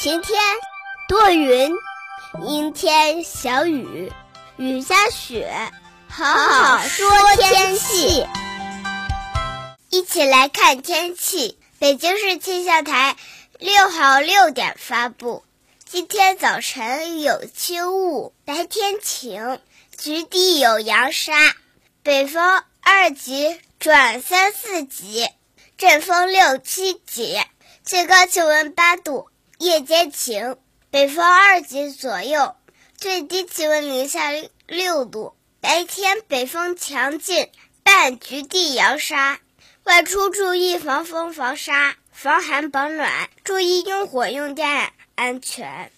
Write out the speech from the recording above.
晴天，多云，阴天小雨，雨夹雪。好好说天气，一起来看天气。北京市气象台六号六点发布：今天早晨有轻雾，白天晴，局地有扬沙，北风二级转三四级，阵风六七级，最高气温八度。夜间晴，北风二级左右，最低气温零下六度。白天北风强劲，伴局地扬沙，外出注意防风防沙、防寒保暖，注意用火用电安全。